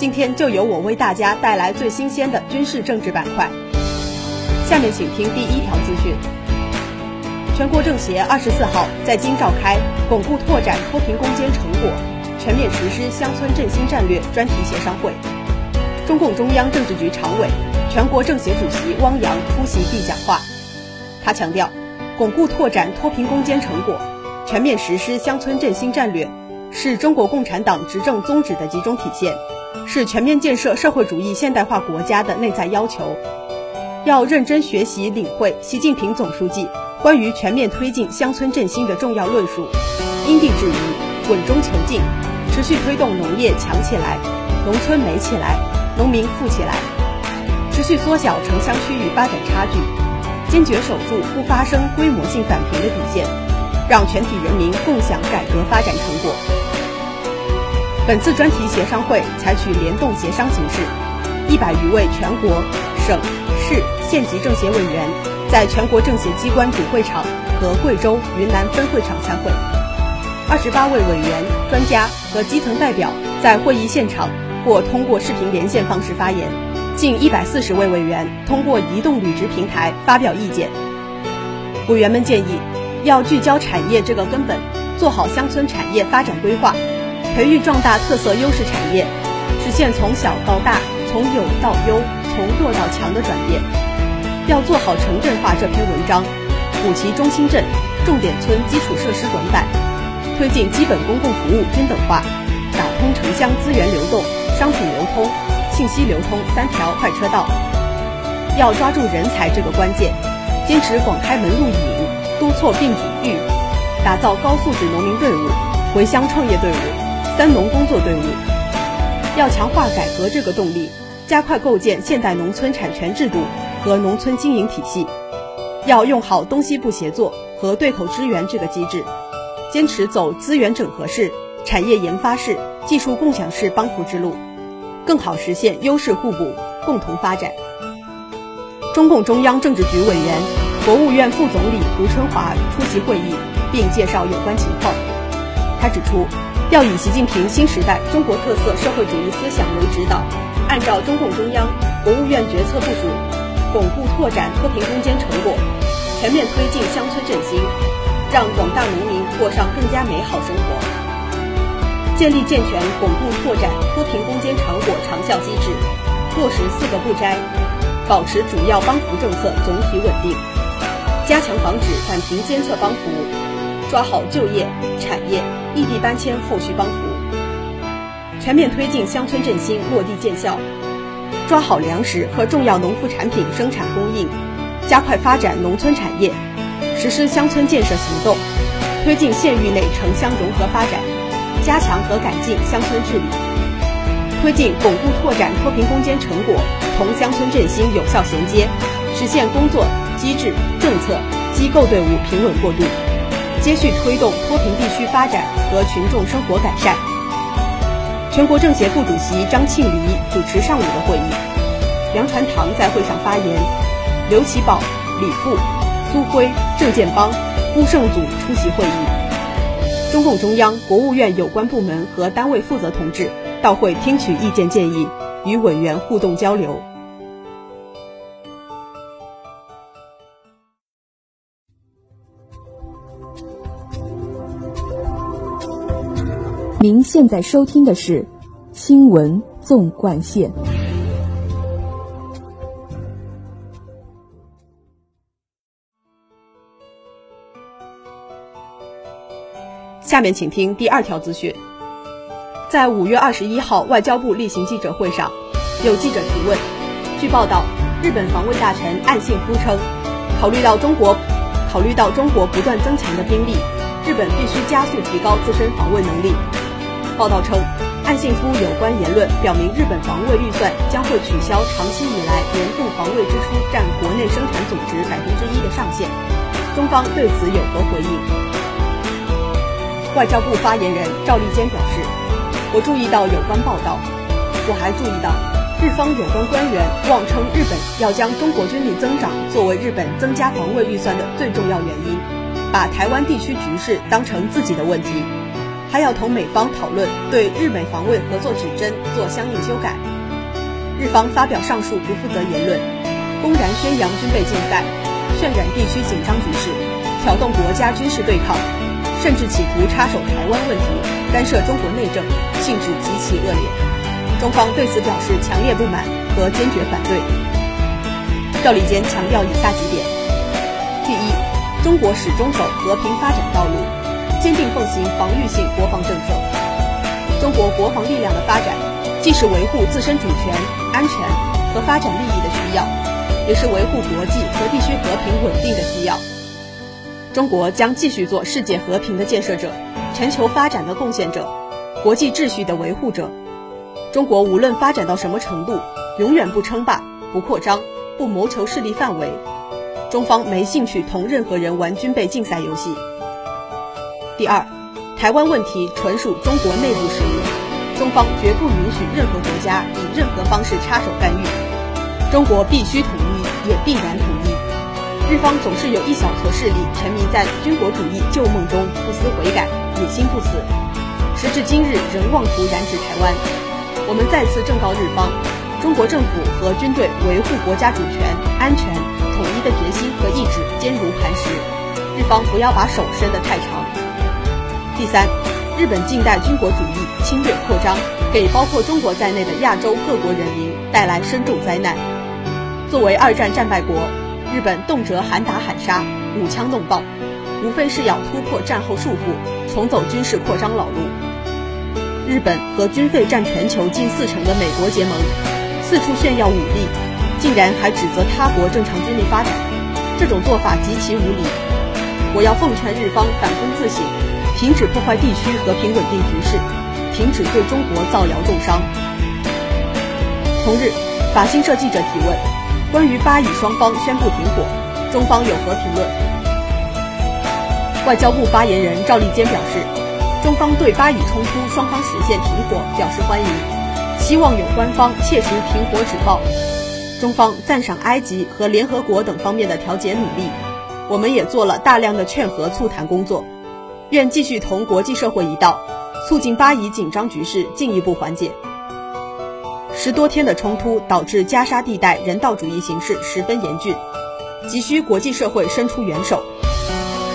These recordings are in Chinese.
今天就由我为大家带来最新鲜的军事政治板块。下面请听第一条资讯：全国政协二十四号在京召开巩固拓展脱贫攻坚成果、全面实施乡村振兴战略专题协商会，中共中央政治局常委。全国政协主席汪洋出席并讲话，他强调，巩固拓展脱贫攻坚成果，全面实施乡村振兴战略，是中国共产党执政宗旨的集中体现，是全面建设社会主义现代化国家的内在要求。要认真学习领会习近平总书记关于全面推进乡村振兴的重要论述，因地制宜，稳中求进，持续推动农业强起来，农村美起来，农民富起来。持续缩小城乡区域发展差距，坚决守住不发生规模性返贫的底线，让全体人民共享改革发展成果。本次专题协商会采取联动协商形式，一百余位全国、省、市、县级政协委员在全国政协机关主会场和贵州、云南分会场参会，二十八位委员、专家和基层代表在会议现场或通过视频连线方式发言。近一百四十位委员通过移动履职平台发表意见。委员们建议，要聚焦产业这个根本，做好乡村产业发展规划，培育壮大特色优势产业，实现从小到大、从有到优、从弱到强的转变。要做好城镇化这篇文章，补齐中心镇、重点村基础设施短板，推进基本公共服务均等化，打通城乡资源流动、商品流通。信息流通三条快车道，要抓住人才这个关键，坚持广开门路引，督促并举育，打造高素质农民队伍、回乡创业队伍、三农工作队伍。要强化改革这个动力，加快构建现代农村产权制度和农村经营体系。要用好东西部协作和对口支援这个机制，坚持走资源整合式、产业研发式、技术共享式帮扶之路。更好实现优势互补、共同发展。中共中央政治局委员、国务院副总理胡春华出席会议，并介绍有关情况。他指出，要以习近平新时代中国特色社会主义思想为指导，按照中共中央、国务院决策部署，巩固拓展脱贫攻坚成果，全面推进乡村振兴，让广大农民过上更加美好生活。建立健全巩固拓展脱贫攻坚成果长效机制，落实四个不摘，保持主要帮扶政策总体稳定，加强防止返贫监测帮扶，抓好就业、产业、异地搬迁后续帮扶，全面推进乡村振兴落地见效，抓好粮食和重要农副产品生产供应，加快发展农村产业，实施乡村建设行动，推进县域内城乡融合发展。加强和改进乡村治理，推进巩固拓展脱贫攻坚成果同乡村振兴有效衔接，实现工作机制、政策、机构队伍平稳过渡，接续推动脱贫地区发展和群众生活改善。全国政协副主席张庆黎主持上午的会议，梁传堂在会上发言，刘奇葆、李富、苏辉、郑建邦、辜胜祖出席会议。中共中央、国务院有关部门和单位负责同志到会听取意见建议，与委员互动交流。您现在收听的是《新闻纵贯线》。下面请听第二条资讯。在五月二十一号外交部例行记者会上，有记者提问。据报道，日本防卫大臣岸信夫称，考虑到中国，考虑到中国不断增强的兵力，日本必须加速提高自身防卫能力。报道称，岸信夫有关言论表明，日本防卫预算将会取消长期以来年度防卫支出占国内生产总值百分之一的上限。中方对此有何回应？外交部发言人赵立坚表示：“我注意到有关报道，我还注意到日方有关官员妄称日本要将中国军力增长作为日本增加防卫预算的最重要原因，把台湾地区局势当成自己的问题。”还要同美方讨论对日美防卫合作指针做相应修改。日方发表上述不负责言论，公然宣扬军备竞赛，渲染地区紧张局势，挑动国家军事对抗，甚至企图插手台湾问题，干涉中国内政，性质极其恶劣。中方对此表示强烈不满和坚决反对。赵立坚强调以下几点：第一，中国始终走和平发展道路。坚定奉行防御性国防政策。中国国防力量的发展，既是维护自身主权、安全和发展利益的需要，也是维护国际和地区和平稳定的需要。中国将继续做世界和平的建设者、全球发展的贡献者、国际秩序的维护者。中国无论发展到什么程度，永远不称霸、不扩张、不谋求势力范围。中方没兴趣同任何人玩军备竞赛游戏。第二，台湾问题纯属中国内部事务，中方绝不允许任何国家以任何方式插手干预。中国必须统一，也必然统一。日方总是有一小撮势力沉迷在军国主义旧梦中，不思悔改，野心不死，时至今日仍妄图染指台湾。我们再次正告日方，中国政府和军队维护国家主权、安全、统一的决心和意志坚如磐石，日方不要把手伸得太长。第三，日本近代军国主义侵略扩张，给包括中国在内的亚洲各国人民带来深重灾难。作为二战战败国，日本动辄喊打喊杀、舞枪弄棒，无非是要突破战后束缚，重走军事扩张老路。日本和军费占全球近四成的美国结盟，四处炫耀武力，竟然还指责他国正常军力发展，这种做法极其无理。我要奉劝日方反躬自省。停止破坏地区和平稳定局势，停止对中国造谣重伤。同日，法新社记者提问：关于巴以双方宣布停火，中方有何评论？外交部发言人赵立坚表示，中方对巴以冲突双方实现停火表示欢迎，希望有关方切实停火止暴。中方赞赏埃及和联合国等方面的调解努力，我们也做了大量的劝和促谈工作。愿继续同国际社会一道，促进巴以紧张局势进一步缓解。十多天的冲突导致加沙地带人道主义形势十分严峻，急需国际社会伸出援手。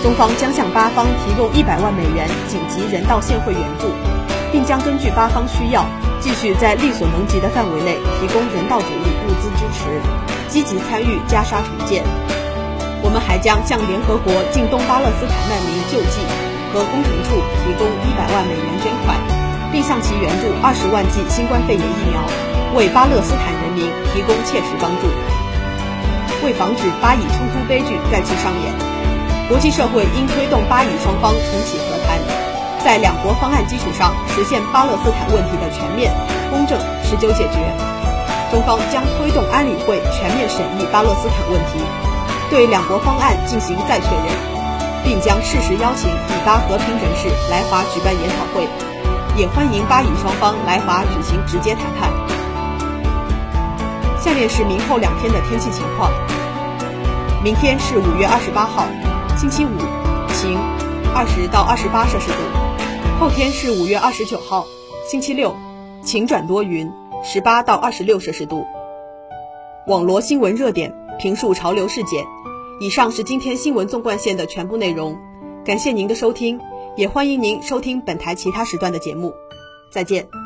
中方将向巴方提供一百万美元紧急人道现汇援助，并将根据巴方需要，继续在力所能及的范围内提供人道主义物资支持，积极参与加沙重建。我们还将向联合国近东巴勒斯坦难民救济。和工程处提供一百万美元捐款，并向其援助二十万剂新冠肺炎疫苗，为巴勒斯坦人民提供切实帮助。为防止巴以冲突悲剧再次上演，国际社会应推动巴以双方重启和谈，在两国方案基础上实现巴勒斯坦问题的全面、公正、持久解决。中方将推动安理会全面审议巴勒斯坦问题，对两国方案进行再确认。并将适时邀请以巴和平人士来华举办研讨会，也欢迎巴以双方来华举行直接谈判。下面是明后两天的天气情况：明天是五月二十八号，星期五，晴，二十到二十八摄氏度；后天是五月二十九号，星期六，晴转多云，十八到二十六摄氏度。网罗新闻热点，评述潮流事件。以上是今天新闻纵贯线的全部内容，感谢您的收听，也欢迎您收听本台其他时段的节目，再见。